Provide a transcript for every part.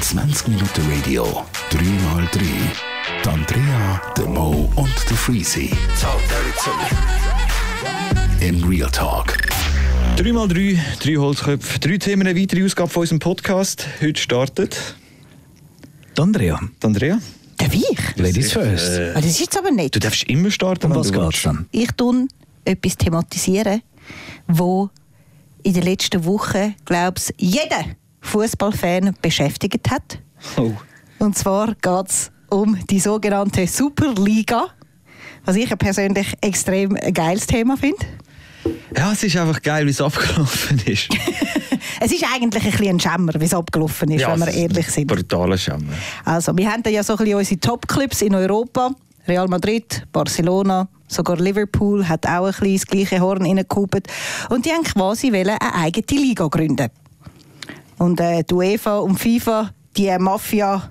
20 Minuten Radio, 3x3. Die Andrea, der Mo und der Freezy. In Real Talk. 3x3, drei Holzköpfe, drei Themen, eine weitere Ausgabe von unserem Podcast. Heute startet Die Andrea, die Andrea. Darf ich? Ladies first. Äh, Ah, Das ist jetzt aber nicht. du darfst immer starten, um wenn was willst. dann? Ich tun etwas thematisieren, wo in den letzten Wochen, glaube ich, jeden Fußballfan beschäftigt hat. Oh. Und zwar geht es um die sogenannte Superliga, was ich ja persönlich extrem ein geiles Thema finde. Ja, es ist einfach geil, wie es abgelaufen ist. Es ist eigentlich ein bisschen ein Schämmer, wie es abgelaufen ist, wenn wir ehrlich sind. Brutaler Schämmer. Also, wir haben ja so ein bisschen unsere Top-Clubs in Europa. Real Madrid, Barcelona, sogar Liverpool hat auch ein bisschen das gleiche Horn reingekuppelt. Und die haben quasi eine eigene Liga gründen. Und äh, die UEFA und FIFA, die Mafia,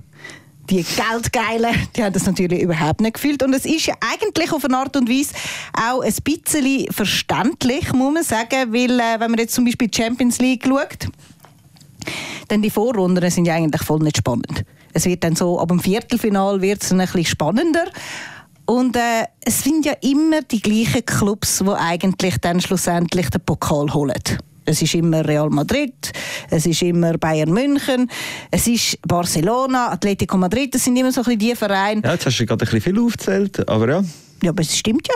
die Geldgeilen, die haben das natürlich überhaupt nicht gefühlt. Und es ist ja eigentlich auf eine Art und Weise auch ein bisschen verständlich, muss man sagen, weil äh, wenn man jetzt zum Beispiel die Champions League schaut, denn die Vorrunden sind ja eigentlich voll nicht spannend. Es wird dann so, ab dem Viertelfinal wird es ein bisschen spannender. Und äh, es sind ja immer die gleichen Clubs, die eigentlich dann schlussendlich den Pokal holen. Es ist immer Real Madrid, es ist immer Bayern München, es ist Barcelona, Atletico Madrid, das sind immer so ein bisschen die Vereine. Ja, jetzt hast du gerade ein bisschen viel aufgezählt, aber ja. Ja, aber es stimmt ja.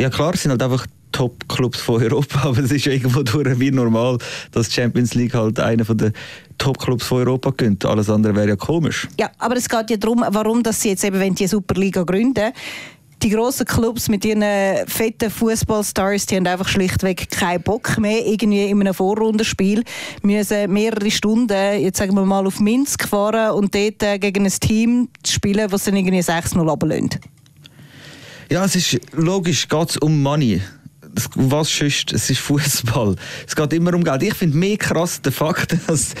Ja klar, es sind halt einfach Top-Clubs von Europa, aber es ist irgendwo durch wie normal, dass die Champions League halt einer der Top-Clubs von Europa gönnt. Alles andere wäre ja komisch. Ja, aber es geht ja darum, warum dass sie jetzt eben, wenn die Superliga gründen, die grossen Clubs mit ihren fetten Fußballstars, die haben einfach schlichtweg keinen Bock mehr, irgendwie in einem Vorrundenspiel müssen mehrere Stunden, jetzt sagen wir mal, auf Minsk fahren und dort äh, gegen ein Team spielen, was dann irgendwie 6-0 runterlässt. Ja, es ist logisch, geht um Money. Was sonst? Es ist Fußball. Es geht immer um Geld. Ich finde mehr krass der Fakt, dass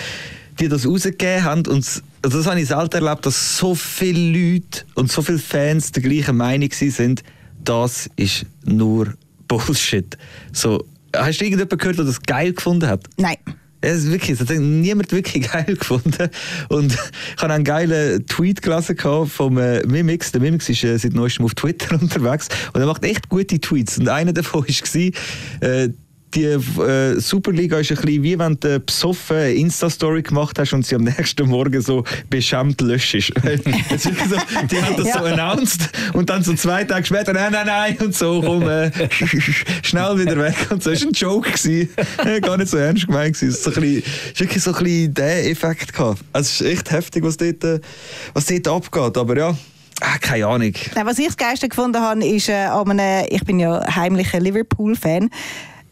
die das rausgegeben haben. Und also das habe ich selten erlebt, dass so viele Leute und so viele Fans der gleichen Meinung sind. Das ist nur Bullshit. So, hast du irgendjemanden gehört, der das geil gefunden hat? Nein. Es wirklich, das hat niemand wirklich geil gefunden. Und ich habe einen geilen Tweet gelesen vom äh, Mimix. Der Mimix ist äh, seit neuestem auf Twitter unterwegs und er macht echt gute Tweets. Und einer davon war, äh, die äh, Superliga ist ein bisschen wie wenn du besoffen eine Insta-Story gemacht hast und sie am nächsten Morgen so beschämt löschst. So, die haben das so Ja. announced und dann so zwei Tage später, nein, nein, nein, und so, komm, äh, schnell wieder weg. Und so, das war ein Joke. Gewesen. Gar nicht so ernst gemeint. gewesen. Es ist so ein bisschen- es ist wirklich so ein bisschen der Effekt gehabt. Also es ist echt heftig, was dort, äh, was dort abgeht. Aber ja, ah, keine Ahnung. Was ich das Geilste gefunden habe, ist, äh, an einem, ich bin ja heimlicher Liverpool-Fan,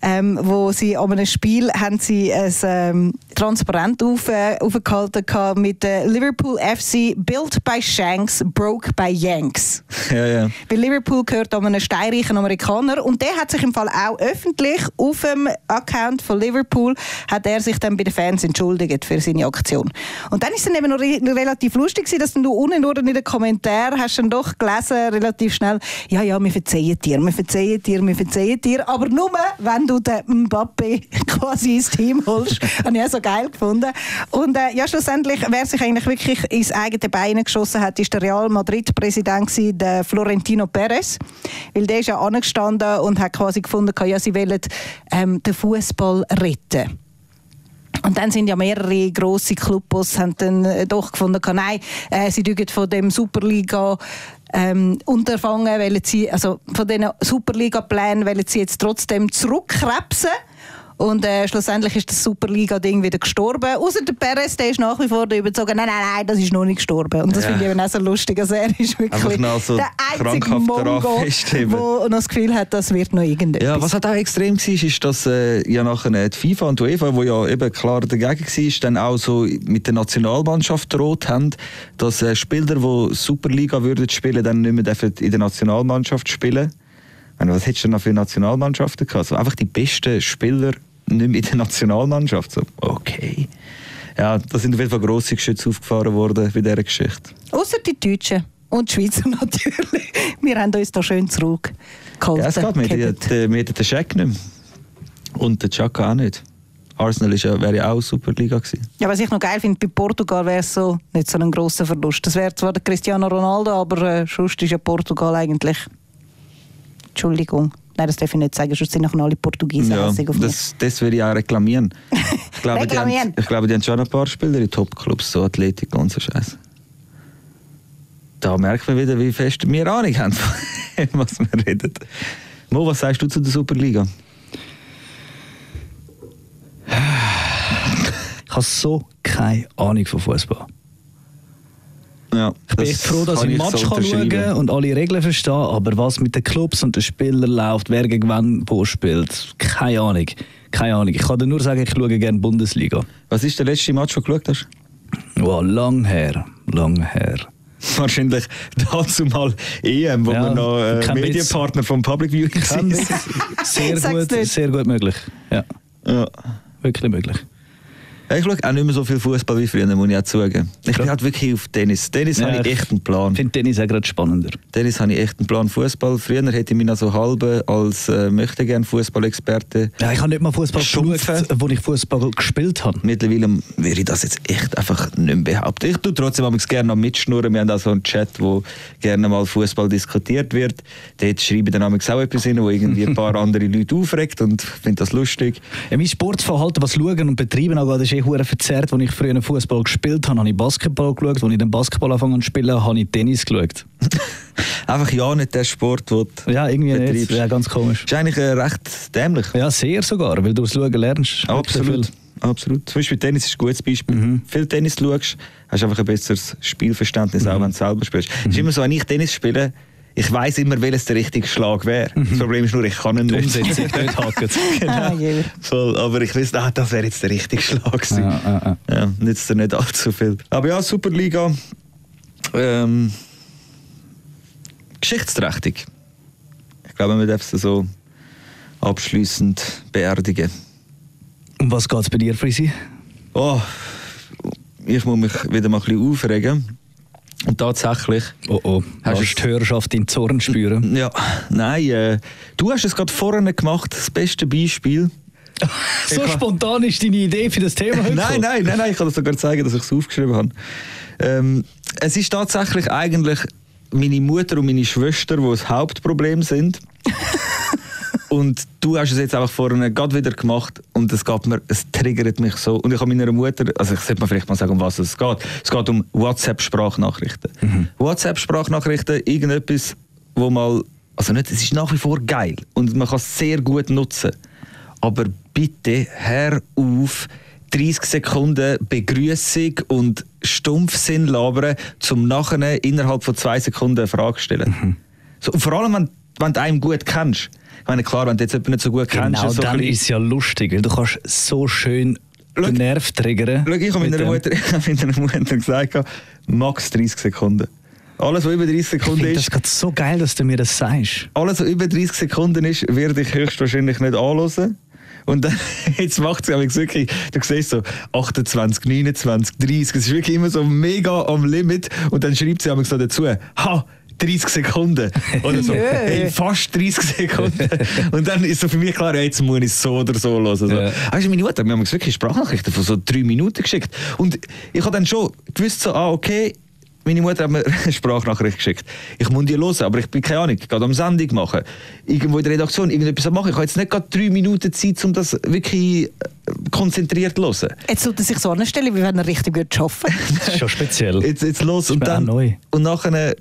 ähm, wo sie an einem Spiel haben sie ein ähm, Transparent auf, äh, aufgehalten mit äh, Liverpool FC Built by Shanks, Broke by Yanks. Ja, ja. Weil Liverpool gehört an einen steinreichen Amerikaner und der hat sich im Fall auch öffentlich auf dem Account von Liverpool hat er sich dann bei den Fans entschuldigt für seine Aktion. Und dann ist es dann eben noch re relativ lustig dass du unten nur in den Kommentaren hast dann doch gelesen, relativ schnell, ja, ja, wir verzeihen dir, wir verzeihen dir, wir verzeihen dir, aber nur, wenn du den Mbappe quasi ins Team holst. Habe ich so geil gefunden. Und äh, ja, schlussendlich, wer sich eigentlich wirklich ins eigene Bein geschossen hat, ist der Real Madrid-Präsident, der Florentino Perez. Weil der ist ja angestanden und hat quasi gefunden, ja, sie wollen ähm, den Fußball retten. Und dann sind ja mehrere grosse Clubs dann äh, doch gefunden, nein, äh, sie dürfen von dem Superliga ähm, Unterfangen, wollen sie, also von diesen Superliga-Plänen sie jetzt trotzdem zurückkrebsen. Und äh, schlussendlich ist das Superliga-Ding wieder gestorben. Außer der Perez, der ist nach wie vor überzogen, nein, nein, nein, das ist noch nicht gestorben. Und das Ja. finde ich eben auch so lustig. Also er ist wirklich so der einzige Mongo, der noch das Gefühl hat, das wird noch irgendetwas. Ja, was halt auch extrem war, ist, dass äh, ja nachher die FIFA und die UEFA, wo ja eben klar dagegen war, dann auch so mit der Nationalmannschaft droht haben, dass äh, Spieler, die Superliga würden spielen, dann nicht mehr dürfen in der Nationalmannschaft spielen. Meine, was hättest du denn noch für Nationalmannschaften gehabt? Also einfach die besten Spieler nicht mehr in der Nationalmannschaft. So, okay. Ja, da sind auf jeden Fall grosse Geschütze aufgefahren worden bei dieser Geschichte. Außer die Deutschen und die Schweizer natürlich. Wir haben uns da schön zurückgeholt. Ja, es geht wir hätten den Scheck nicht mehr. Und den Chaka auch nicht. Arsenal ist ja, wäre ja auch Superliga gewesen. Ja, was ich noch geil finde, bei Portugal wäre es so nicht so ein grosser Verlust. Das wäre zwar der Cristiano Ronaldo, aber äh, sonst ist ja Portugal eigentlich... Entschuldigung. Nein, das darf ich nicht sagen, sonst sind nachher alle Portugiesen Ja, auf mich. das, das würde ich auch reklamieren. Ich glaube, die haben, Reklamieren. ich glaube, die haben schon ein paar Spieler in Topclubs, so Athletik und so Scheiße. Da merkt man wieder, wie fest wir Ahnung haben, von dem, was wir reden. Mo, was sagst du zu der Superliga? Ich habe so keine Ahnung von Fußball. Ja, Ich bin echt froh, dass ich kann Match so kann schauen unterschreiben. und alle Regeln verstehe, aber was mit den Clubs und den Spielern läuft, wer gegen wen wo spielt, keine Ahnung. Keine Ahnung. Ich kann dir nur sagen, ich schaue gerne Bundesliga. Was ist der letzte Match, den du geschaut hast? Wow, lang her, lang her. Wahrscheinlich dazu mal EM, wo Ja, wir noch äh. Medienpartner vom Public Viewing sind. Sehr gut, sehr gut möglich. Ja, Ja. wirklich möglich. Ich schaue auch nicht mehr so viel Fußball wie früher, muss ich auch zugeben. Ich bin halt wirklich auf Tennis. Tennis Ja, habe ich ich echt einen Plan. Ich finde Tennis auch gerade spannender. Tennis habe ich echt einen Plan. Fußball. Früher hätte ich mich noch so halbe als äh, möchte gern Fußballexperte. Ja, ich habe nicht mal Fußball geschaut, wo ich Fußball gespielt habe. Mittlerweile würde ich das jetzt echt einfach nicht mehr behaupten. Ich tue trotzdem manchmal gerne noch mitschnurren. Wir haben auch so einen Chat, wo gerne mal Fußball diskutiert wird. Dort schreiben dann manchmal auch etwas hin, wo irgendwie ein paar andere Leute aufregt und ich finde das lustig. Ja, mein Sportverhalten, was Schauen und Betreiben angeht, eh hure verzerrt. Als ich früher Fußball gespielt habe, habe ich Basketball geschaut. Als ich den Basketball angefangen zu spielen, habe ich Tennis geschaut. Einfach ja nicht der Sport, den du Ja, irgendwie nicht. betreibst. Ja, ganz komisch. Ist eigentlich äh, recht dämlich. Ja, sehr sogar, weil du das Schauen lernst. Absolut. Absolut. Zum Beispiel Tennis ist ein gutes Beispiel. Mhm. Viel Tennis schaust, hast du einfach ein besseres Spielverständnis, Mhm. auch wenn du selber spielst. Es ist immer so, wenn ich Tennis spiele, ich weiß immer, welches der richtige Schlag wäre. Das Problem ist nur, ich kann ihn nicht. Umsetzung nicht hacken. Ah, je. Voll, aber ich weiß, ah, das wäre jetzt der richtige Schlag gewesen. Ja, ja, ja. Nützt dir nicht allzu viel. Aber ja, Superliga. Ähm, geschichtsträchtig. Ich glaube, man darf es so abschließend beerdigen. Um was geht es bei dir, Frisi? Oh, ich muss mich wieder mal ein bisschen aufregen. Und tatsächlich. Oh oh, Hast du- die Hörerschaft in den Zorn spüren? Ja, nein, äh, du hast es gerade vorne gemacht, das beste Beispiel. so spontan ist deine Idee für das Thema heute Nein, nein, nein, nein, ich kann dir sogar zeigen, dass ich es aufgeschrieben habe. Ähm, es ist tatsächlich eigentlich meine Mutter und meine Schwester, die das Hauptproblem sind. Und du hast es jetzt einfach vorne gerade wieder gemacht und es geht mir, es triggert mich so. Und ich habe meiner Mutter, also ich sollte mal vielleicht mal sagen, um was es geht. Es geht um WhatsApp-Sprachnachrichten. WhatsApp-Sprachnachrichten, irgendetwas, wo mal, also nicht, es ist nach wie vor geil und man kann es sehr gut nutzen. Aber bitte hör auf, 30 Sekunden Begrüßung und Stumpfsinn labern, zum nachher innerhalb von zwei Sekunden eine Frage stellen. So, und vor allem, wenn, wenn du einen gut kennst. Ich meine, klar, wenn du jetzt jemanden nicht so gut kennst, Genau, so dann ist es ja lustig, weil du kannst so schön Schau- den Nerv triggern. Schau, ich habe meiner. Mutter, ich meiner Mutter gesagt, max 30 Sekunden. Alles, was über 30 Ich Sekunden finde das ist, so geil, dass du mir das sagst. alles, was über 30 Sekunden ist, werde ich höchstwahrscheinlich nicht anhören. Und dann, jetzt macht es wirklich, du siehst so 28, 29, 30, es ist wirklich immer so mega am Limit. Und dann schreibt sie so dazu, ha, 30 Sekunden. Oder so, hey, fast 30 Sekunden. Und dann ist so für mich klar, ja, jetzt muss ich es so oder so hören. So. Ja. Weißt du, meine Mutter, wir haben uns wirklich Sprachnachrichten von so drei Minuten geschickt. Und ich habe dann schon gewusst, so, ah, okay, meine Mutter hat mir eine Sprachnachricht geschickt. Ich muss die hören, aber ich bin keine Ahnung, ich gehe am Sendung machen. Irgendwo in der Redaktion irgendetwas machen. Ich habe jetzt nicht gerade drei Minuten Zeit, um das wirklich äh, konzentriert zu hören. Jetzt sollte er sich so anstellen, wie wenn er richtig gut arbeiten Das ist schon speziell. Jetzt, jetzt los. Und dann, neu. und nachher,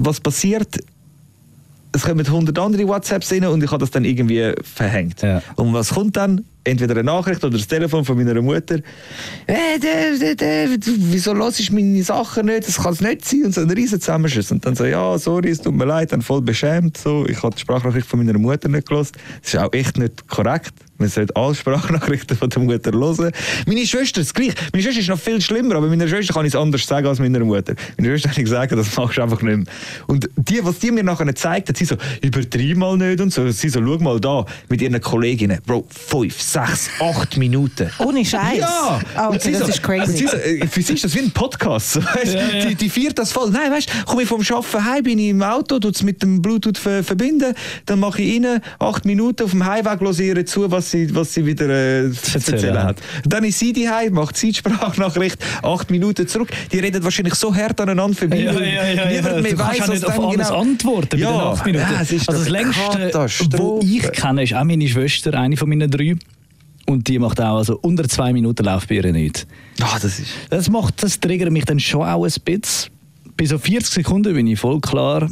was passiert? Es kommen 100 andere WhatsApps rein und ich habe das dann irgendwie verhängt. Ja. Und was kommt dann? Entweder eine Nachricht oder das Telefon von meiner Mutter. Äh, der, der, der, wieso hörst du meine Sachen nicht? Das kann es nicht sein. Und so ein riesen Zusammenschuss. Und dann so, ja, sorry, es tut mir leid, dann voll beschämt. So, ich habe die Sprachnachricht von meiner Mutter nicht gelesen. Das ist auch echt nicht korrekt. Man sollte alle Sprachnachrichten von der Mutter hören. Meine Schwester ist gleich. Meine Schwester ist noch viel schlimmer, aber meiner Schwester kann ich es anders sagen als meiner Mutter. Meiner Schwester kann ich sagen, das machst du einfach nicht mehr. Und die, was die mir nachher gezeigt hat, sie so, übertreib mal nicht und so. Sie so, schau mal da, mit ihren Kolleginnen. Bro, fünf, sechs, acht Minuten. Ohne Scheiß. Ja! Oh, Und okay, das so- ist crazy. und sie so, äh, für sie ist das wie ein Podcast. So, weißt? Ja, ja. Die, die feiert das voll. Nein, weißt du, komme ich vom Arbeiten heim, bin ich im Auto, tue es mit dem Bluetooth ver verbinden, dann mache ich rein, acht Minuten auf dem Heimweg, höre ihr zu, was was sie, was sie wieder äh, zu erzählen hat. Dann ist sie die macht sie die Sprachnachricht, acht Minuten zurück. Die reden wahrscheinlich so hart aneinander vorbei. Ja, ja, ja, ja. niemand mehr Du kannst weiss, ja was nicht auf alles genau- antworten bei Ja, den acht Minuten. ja, es ist also das längste, wo ich kenne, ist auch meine Schwester, eine von meinen drei. Und die macht auch, also unter zwei Minuten läuft bei ihr nicht. Ah, das ist... Das macht, das triggert mich dann schon auch ein bisschen. Bei so 40 Sekunden bin ich voll klar.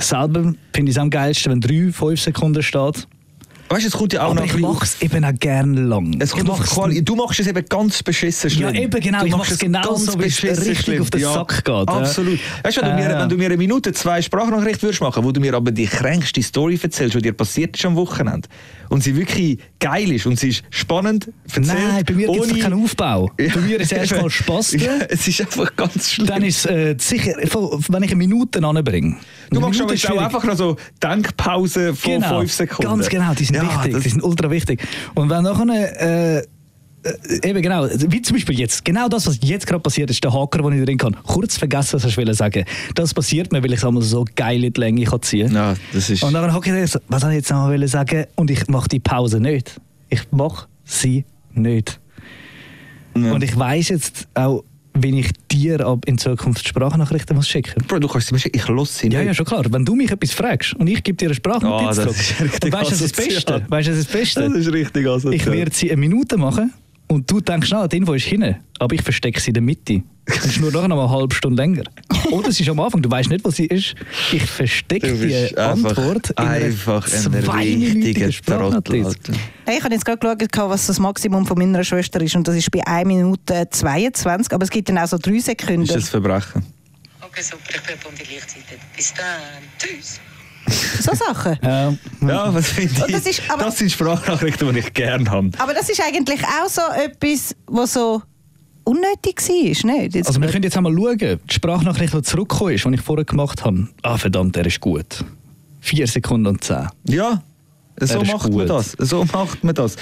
Selber finde ich es am geilsten, wenn 3, 5 Sekunden steht. Weißt es kommt ja auch Aber noch ich mache es eben auch gerne lang. Es kommt auf Quali du machst es eben ganz beschissen schlimm. Ja, eben genau. Du Ich machst mach's es genau ganz so, wie es richtig schlimm. auf den Sack geht, ja. Absolut. Weißt du, wenn, du mir, Äh. wenn du mir eine Minute, zwei Sprachnachricht würdest machen, wo du mir aber die kränkste Story erzählst, die dir passiert ist am Wochenende, und sie wirklich geil ist und sie ist spannend erzählt, Nein, bei mir gibt es keinen Aufbau. Bei mir ist es erstmal Spaß. Ja, es ist einfach ganz schlimm. Dann ist es äh, sicher, wenn ich eine Minute anbringe. du machst aber auch einfach noch so Denkpause von genau, fünf Sekunden. Ganz genau, die sind Ja, wichtig, das- die sind ultra wichtig. Und wenn nachher, äh, äh, eben genau, wie zum Beispiel jetzt, genau das, was jetzt gerade passiert ist, der Haker, den ich drin kann, kurz vergessen, was ich wollte sagen. Das passiert mir, weil ich es einmal so geil in die Länge kann ziehen kann. Ja, das ist... Und dann hocke ich so, was soll ich jetzt noch wollen sagen? Und ich mache die Pause nicht. Ich mache sie nicht. Ja. Und ich weiß jetzt auch, wenn ich dir ab in Zukunft Sprachnachrichten muss schicken Bro, du kannst sie mir schicken, ich lasse sie ja, nicht. ja, schon klar. Wenn du mich etwas fragst und ich gebe dir eine Ah, das zurück, weißt du, das das. Beste? Weißt du, das ist das Beste? Das ist richtig asozial. Ich werde sie eine Minute machen und du denkst, na, die Info ist hinten, aber ich verstecke sie in der Mitte. Es ist nur noch eine halbe Stunde länger. Oder es ist am Anfang, du weißt nicht, wo sie ist. Ich verstecke die einfach- Antwort in einer einfach ein richtiger Trottel. Hey, Ich habe jetzt gerade geschaut, was das Maximum von meiner Schwester ist und das ist bei 1 Minute 22, aber es gibt dann auch so 3 Sekunden. Ist das Verbrechen? Okay, super, ich bin von der Lichtseite. Bis dann. Tschüss. So Sachen. Ja, Ja, was finde ich? das ist aber- das sind Sprachnachrichten, die ich gerne habe. Aber das ist eigentlich auch so etwas, was so unnötig war, nicht? Jetzt Also wir können jetzt einmal schauen, die Sprachnachricht, die zurückgekommen ist, die ich vorher gemacht habe. Ah verdammt, der ist gut. 4 Sekunden und 10. Ja, so Er macht man das. So macht man das.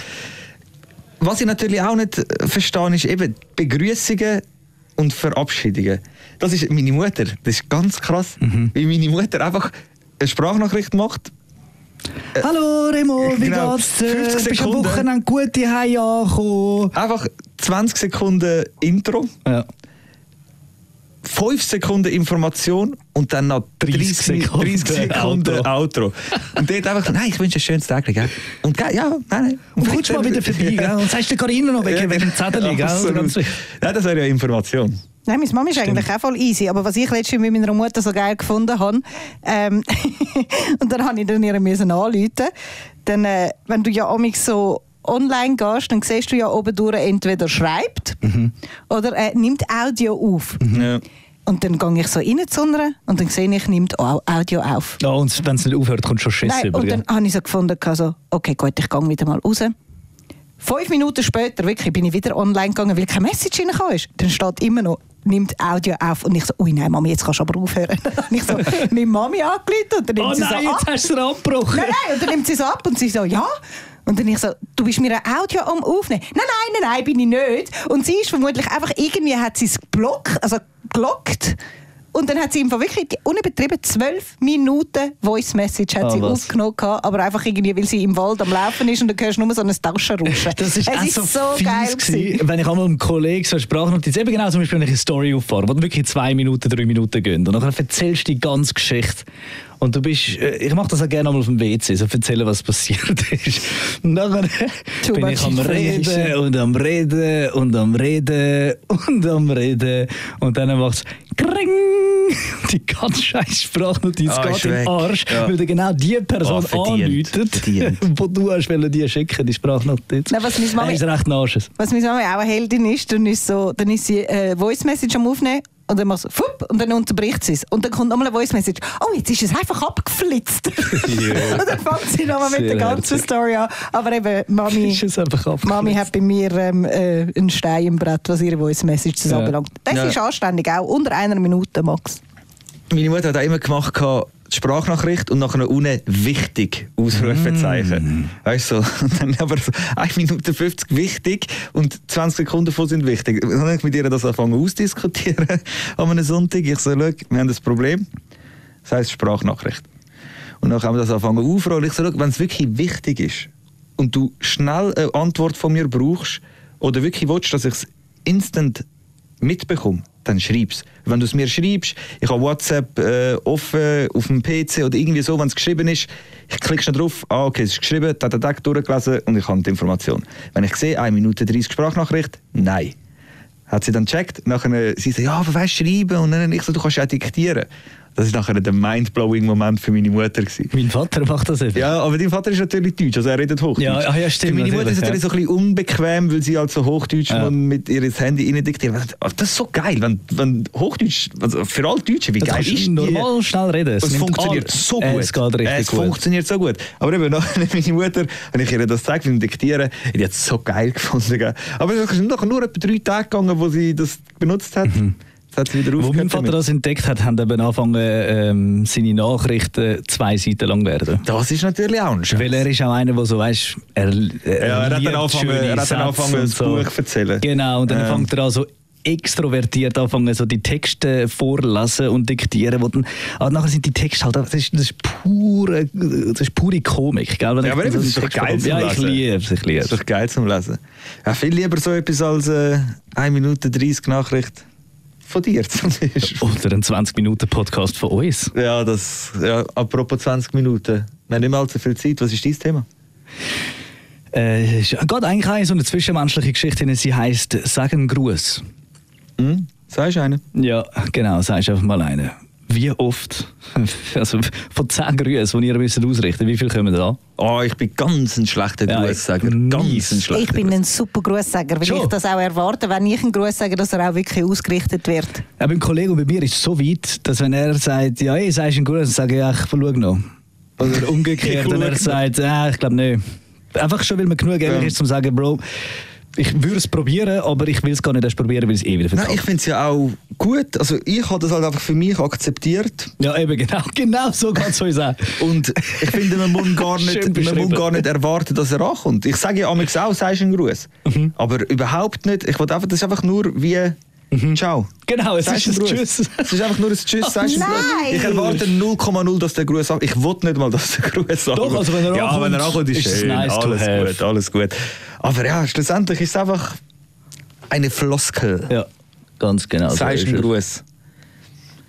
Was ich natürlich auch nicht verstehe, ist eben Begrüßungen und Verabschiedungen. Das ist meine Mutter. Das ist ganz krass, Mhm. wie meine Mutter einfach eine Sprachnachricht macht. Hallo Remo, wie genau, geht's? dir? 50 Bist du am Sekunden. Wochenende gut hierher angekommen? Einfach 20 Sekunden Intro, Ja. 5 Sekunden Information und dann noch 30, 30 Sekunden 30 Sekunden Outro. Outro. Und dort einfach, nein, ich wünsche ein schönes Tag, gell? Und ja, nein, nein. Und kommst mal wieder vorbei, gell? Und sagst du Carina noch wegen, wegen dem Zettel, gell? Also. Nein, das wäre ja Information. Nein, meine Mama ist eigentlich auch voll easy. Aber was ich letztens mit meiner Mutter so geil gefunden habe, ähm, und dann habe ich dann ihr müssen anrufen. Dann, äh, wenn du ja amigs so online gehst, dann siehst du ja oben durch entweder schreibt oder äh, nimmt Audio auf. Ja. Und dann gehe ich so rein zu einer und dann sehe ich, nimmt Au- Audio auf. Ja, und wenn es nicht aufhört, kommt schon Schiss Nein, über. und dann habe ich so gefunden, so, okay, gut, ich gehe wieder mal raus. Fünf Minuten später wirklich, bin ich wieder online gegangen, weil kein Message reingekommen ist. Dann steht immer noch, nimmt Audio auf. Und ich so, ui nein, Mami, jetzt kannst du aber aufhören. Habe ich so meine Mami angerufen und dann nimmt Oh sie nein, so jetzt ab. hast du es abgebrochen. Nein, nein, und dann nimmt sie so ab und sie so, ja. Und dann ich so, du bist mir ein Audio am Aufnehmen. Nein, nein, nein, nein, bin ich nicht. Und sie ist vermutlich einfach, irgendwie hat sie es blockt, also gelockt. Und dann hat sie einfach wirklich, unübertrieben, zwölf Minuten Voice Message hat Ah, sie was? aufgenommen, gehabt, aber einfach irgendwie, weil sie im Wald am Laufen ist und dann hörst du nur so ein Taschenrauschen. Das ist es ist so, so, geil gewesen, wenn ich einmal einem Kollegen so eine Sprachnotiz, eben genau zum Beispiel, wenn ich eine Story auffahre, wo wirklich zwei Minuten, drei Minuten gehen und dann erzählst du die ganze Geschichte und du bist, äh, ich mache das auch gerne einmal auf dem WC, so erzählen, was passiert ist. Und dann Too bin ich am Reden und am Reden und am Reden und am Reden und dann macht es Kring! Die ganze scheiß Sprachnotiz Ah, geht ist in den weg. Arsch, Ja. weil du genau die Person verdient. anläutet, wo du hast wollen, die schicken, die Sprachnotiz. Nein, was meine Mami- ist recht narsches. Was meine Mama auch eine Heldin ist, dann ist, so, dann ist sie äh, Voice Message am Aufnehmen und dann macht sie fupp, und dann unterbricht sie es. Und dann kommt nochmal eine Voice Message. Oh, jetzt ist es einfach abgeflitzt. und dann fängt sie nochmal mit der ganzen herzig. Story an. Aber eben, Mami. Mami hat bei mir ähm, äh, einen Stein im Brett, was ihre Voice Messages Ja. anbelangt. Das Ja. ist anständig, auch unter einer Minute, Max. Meine Mutter hat auch immer gemacht, die Sprachnachricht und nachher unten wichtig Ausrufezeichen. Weißt du, so. und dann aber so 1 Minute 50 wichtig und 20 Sekunden davon sind wichtig. Dann habe ich mit ihr das angefangen ausdiskutieren an einem Sonntag. Ich so, schau, wir haben das Problem. Das heisst Sprachnachricht. Und dann haben wir das angefangen aufrollen. Ich so, schau, wenn es wirklich wichtig ist und du schnell eine Antwort von mir brauchst oder wirklich willst, dass ich es instant mitbekomme, dann schreib's. Wenn du es mir schreibst, ich habe WhatsApp äh, offen auf dem PC oder irgendwie so, wenn es geschrieben ist, ich klicke schnell drauf, ah, okay, es ist geschrieben, da, da, durchgelesen und ich habe die Information. Wenn ich sehe, 1 Minute 30 Sprachnachricht, nein. Hat sie dann gecheckt, nachher sie so, ja, aber weißt schreiben? Und dann ich so, du kannst ja diktieren. Das war nachher der mindblowing Moment für meine Mutter. Gewesen. Mein Vater macht das eben. Ja, aber dein Vater ist natürlich Deutsch, also er redet Hochdeutsch. Ja, ah ja, stimmt, Für meine Mutter ist es natürlich, natürlich so ein bisschen unbequem, weil sie halt so Hochdeutsch Ja. mit ihr ins Handy rein diktiert. Das ist so geil, wenn, wenn Hochdeutsch, also für alle Deutschen, wie Das geil ist du die? normal schnell reden. Es nimmt funktioniert all- so gut. Äh, Es geht richtig es gut. funktioniert so gut. Aber eben, nachher meine Mutter, wenn ich ihr das zeige, beim Diktieren, die hat es so geil gefunden. Aber es ist nachher nur etwa drei Tage gegangen, wo sie das benutzt hat. Jetzt wieder Wo mein Vater damit. das entdeckt hat, haben eben angefangen, ähm, seine Nachrichten zwei Seiten lang werden. Das ist natürlich auch ein Scheiß. Weil er ist auch einer, der so, weißt er, er, Ja, er hat dann angefangen- er hat dann angefangen, das Buch zu erzählen. Genau, und dann Ähm. fängt er an so extrovertiert anfangen, so die Texte vorlesen und diktieren. Wo dann, aber nachher sind die Texte halt, das ist, das ist, pure, das ist pure Komik. Gell? Wenn Ja, ich aber so das ist doch geil zum Ja, ich Lesen. liebe es, ich liebe Das ist doch geil zum Lesen. Ja, viel lieber so etwas als äh, 1 Minute 30 Nachricht von dir. Oder ein 20-Minuten-Podcast von uns. Ja, das, ja, apropos 20 Minuten. Wir haben nicht mehr allzu viel Zeit. Was ist dein Thema? Äh, es geht eigentlich in so eine zwischenmenschliche Geschichte. Sie heisst «Sagen Gruß». Hm? Sagst du einen? Ja, genau, sagst einfach mal eine. Wie oft, also von 10 Grüßen, die ihr müsst ausrichten wie viel kommen da? Oh, ich bin ganz ein schlechter Ja, Grußsager. mies. Ganz ein schlechter Ich bin ein super Grußsager, weil Schon? ich das auch erwarte, wenn ich einen Gruß sage, dass er auch wirklich ausgerichtet wird. Ja, beim Kollegen und bei mir ist es so weit, dass wenn er sagt, ja, ich sagst einen Gruß, dann sage ich, ja, ich schau noch. Oder umgekehrt, wenn er sagt, ja, ich glaube nicht. Einfach schon, weil man genug ehrlich Ja. ist, um zu sagen, Bro, ich würde es probieren, aber ich will es gar nicht erst probieren, weil es eh wieder Nein, verkauft. ich finde es ja auch gut. Also ich habe das halt einfach für mich akzeptiert. Ja, eben, genau, genau so geht es uns auch. Und ich finde, man muss gar nicht, man muss gar nicht erwarten, dass er ankommt. Ich sage ja amigs auch, sagst einen Gruß. Mhm. Aber überhaupt nicht. Ich will einfach, das ist einfach nur wie Ciao. Genau, es Sagst ist ein. Tschüss. Es ist einfach nur ein Tschüss. Gruß. Nein! Ich erwarte 0,0, dass der Gruß ankommt. Ich will nicht mal, dass der Gruß ankommt. also wenn er ja, ankommt, wenn er ankommt, ist, ist es schön. nice alles gut, alles gut. Aber ja, schlussendlich ist es einfach eine Floskel. Ja, ganz genau. so Sagst ist einen es. Gruß.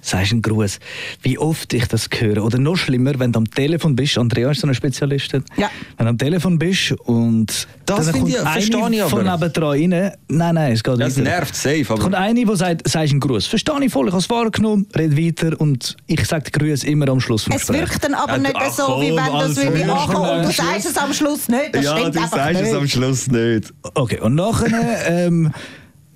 Sagst einen Gruß. Wie oft ich das höre. Oder noch schlimmer, wenn du am Telefon bist. Andrea ist so eine Spezialistin. Ja. Wenn du am Telefon bist und Das dann finde kommt ich- verstehe eine ich von aber. nebendran rein. Nein, nein, es geht Das weiter. nervt safe, Es kommt aber eine, die sagt, sagst einen Gruß. Verstehe ich voll, ich habe es wahrgenommen, red weiter und ich sage den Gruß immer am Schluss vom Es Gespräch. wirkt dann aber Ja, nicht ach so, wie wenn das also wirklich ankommt und am du sagst es am Schluss nicht. Das ja, stimmt du einfach sagst es am nicht. Schluss nicht. Okay, und nachher ähm,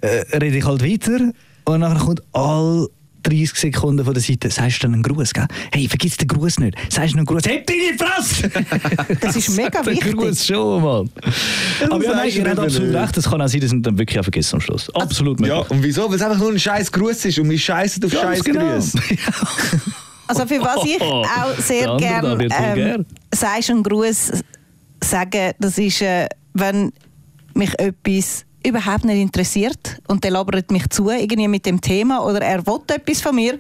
äh, rede ich halt weiter und nachher kommt all 30 Sekunden von der Seite, sagst du dann einen Gruß, gell? Hey, vergiss den Gruß nicht. Sagst du einen Gruß? Hey, deine Fresse! Das ist mega Der wichtig. Gruß schon, Mann. Aber ja, nein, du ihr habt absolut recht. Es kann auch sein, dass ich dann wirklich auch vergessen am Schluss. Absolut Ja, möglich. und wieso? Weil es einfach nur ein scheiß Gruß ist und wir scheißen auf scheiß Grüß. Also für was ich Oh, auch der sehr gerne ähm, sagst einen Gruß sagen, das ist, äh, wenn mich etwas überhaupt nicht interessiert und der labert mich zu irgendwie mit dem Thema oder er will etwas von mir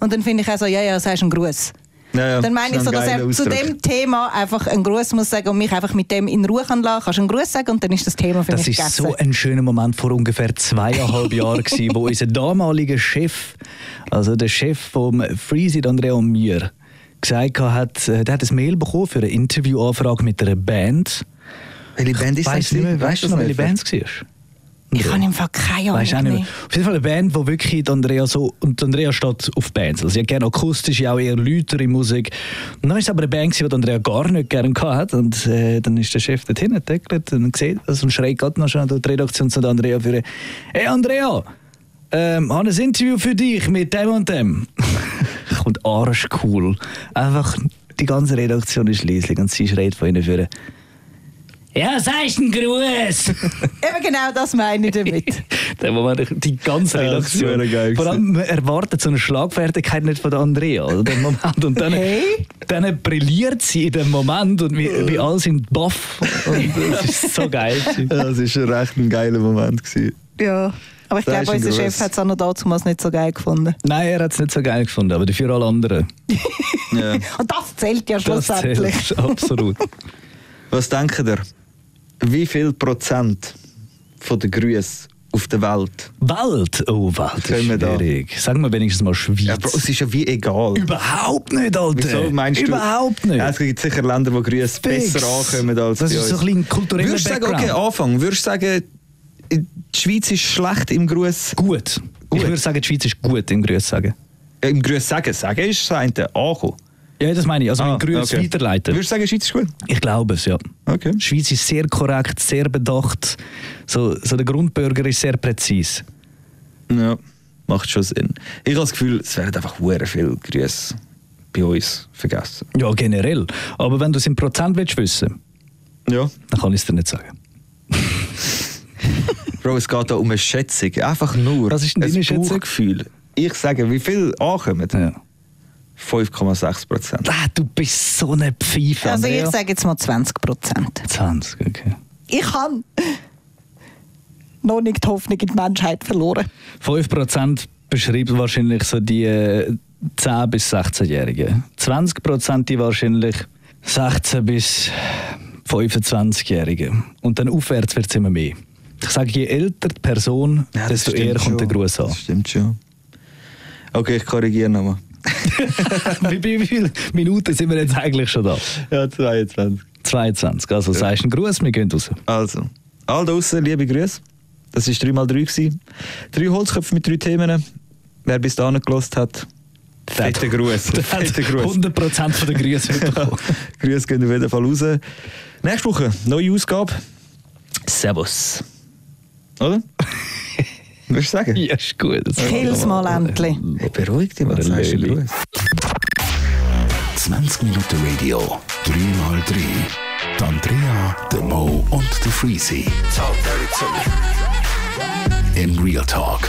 und dann finde ich auch so, ja, ja, sagst einen Gruß. Ja, ja, Dann meine ich ist so, ein dass er geiler zu Ausdruck. dem Thema einfach einen Gruß muss sagen und mich einfach mit dem in Ruhe kann lassen. Kannst du einen Gruß sagen und dann ist das Thema für Das mich ist gegessen. so ein schöner Moment vor ungefähr zweieinhalb Jahren, gewesen, wo unser damaliger Chef, also der Chef vom Freezy, Andrea und mir, gesagt hat, äh, der hat ein Mail bekommen für eine Interviewanfrage mit einer Band. Welche Band ist das? weißt du noch, welche? Band es war? Ich habe im Fall keine Ahnung Weißt auch nicht mehr. mehr. Auf jeden Fall eine Band, die wirklich Andrea so. Und Andrea steht auf Bands. Also sie hat gerne akustische, auch eher lautere Musik. Und dann war es aber eine Band, die Andrea gar nicht gerne hatte. Und äh, dann ist der Chef dort hinten gedeckelt und sieht das und schreit gerade noch schnell durch die Redaktion zu Andrea für Hey Andrea! Ähm, habe ein Interview für dich mit dem und dem. Kommt arschcool. Einfach die ganze Redaktion ist leislich und sie schreit von ihnen für Ja, sagst einen Gruß! Eben genau das meine ich damit. Der Moment, die ganze Ja, das Redaktion. geil Vor allem, man erwartet so eine Schlagfertigkeit nicht von der Andrea. Oder? Den Moment. Und dann, Hey? dann brilliert sie in dem Moment und wir, wir alle sind baff. Und das ist so geil. Ja, das war schon recht ein geiler Moment. Gewesen. ja. Aber ich glaube, unser. Chef hat es auch noch damals nicht so geil gefunden. Nein, er hat es nicht so geil gefunden, aber dafür alle anderen. Ja. Und das zählt ja Das schlussendlich. zählt absolut. Was denkt ihr? Wie viel Prozent von den Grüßen auf der Welt? Welt? Oh, Welt ist da? schwierig. Sagen wir wenigstens mal Schweiz. Ja, Bro, es ist ja wie egal. Überhaupt nicht, Alter. Wieso meinst du? Überhaupt nicht. Ja, es gibt sicher Länder, wo Grüße besser ankommen als Das ist so ein bisschen kultureller Würdest du sagen, okay. Anfang, würdest du sagen, die Schweiz ist schlecht im Gruß? Gut. Gut. Ich würde sagen, die Schweiz ist gut im Grüß sagen. Ja, Im Grüß sagen. Sagen ist das eine ankommen. Ja, das meine ich. Also Ah, im Grüß okay. weiterleiten. Würdest du sagen, Schweiz ist gut? Ich glaube es, ja. Okay. Die Schweiz ist sehr korrekt, sehr bedacht. So, so der Grundbürger ist sehr präzise. Ja, macht schon Sinn. Ich habe das Gefühl, es werden einfach hure viele Grüße bei uns vergessen. Ja, generell. Aber wenn du es in Prozent willst wissen, Ja. dann kann ich es dir nicht sagen. Bro, es geht da um eine Schätzung. Einfach nur Was ist denn ein Schätzung? Ich sage, wie viel ankommen? Ja. 5,6 Prozent. Ah, du bist so eine Pfeife. Also ich sage jetzt mal 20 Prozent. 20, okay. Ich habe noch nicht die Hoffnung in die Menschheit verloren. 5% beschreibt wahrscheinlich so die äh, 10- bis 16-Jährigen. 20% die wahrscheinlich 16- bis 25-Jährigen. Und dann aufwärts wird es immer mehr. Ich sage, je älter die Person, desto eher kommt der Gruß an. Das stimmt schon. Okay, ich korrigiere nochmal. wie, viele Minuten sind wir jetzt eigentlich schon da? Ja, 22. 22. Also sagst du einen Gruß, wir gehen raus. Also, all draussen, liebe Grüße. Das war 3x3. gewesen. Drei Holzköpfe mit drei Themen. Wer bis dahin gelost hat, fette Gruß. Fette Gruß. 100% von der Grüße bekommen. Grüße gehen auf jeden Fall raus. Nächste Woche, neue Ausgabe. Servus. Oder? Würdest du sagen? ja, ist gut. Das Kill's mal endlich. Hey, beruhig dich, was Oder sagst du Leli. Gruß? 20 Minuten Radio, 3x3. Die Andrea, der Mo und der Freezy. Im Real Talk.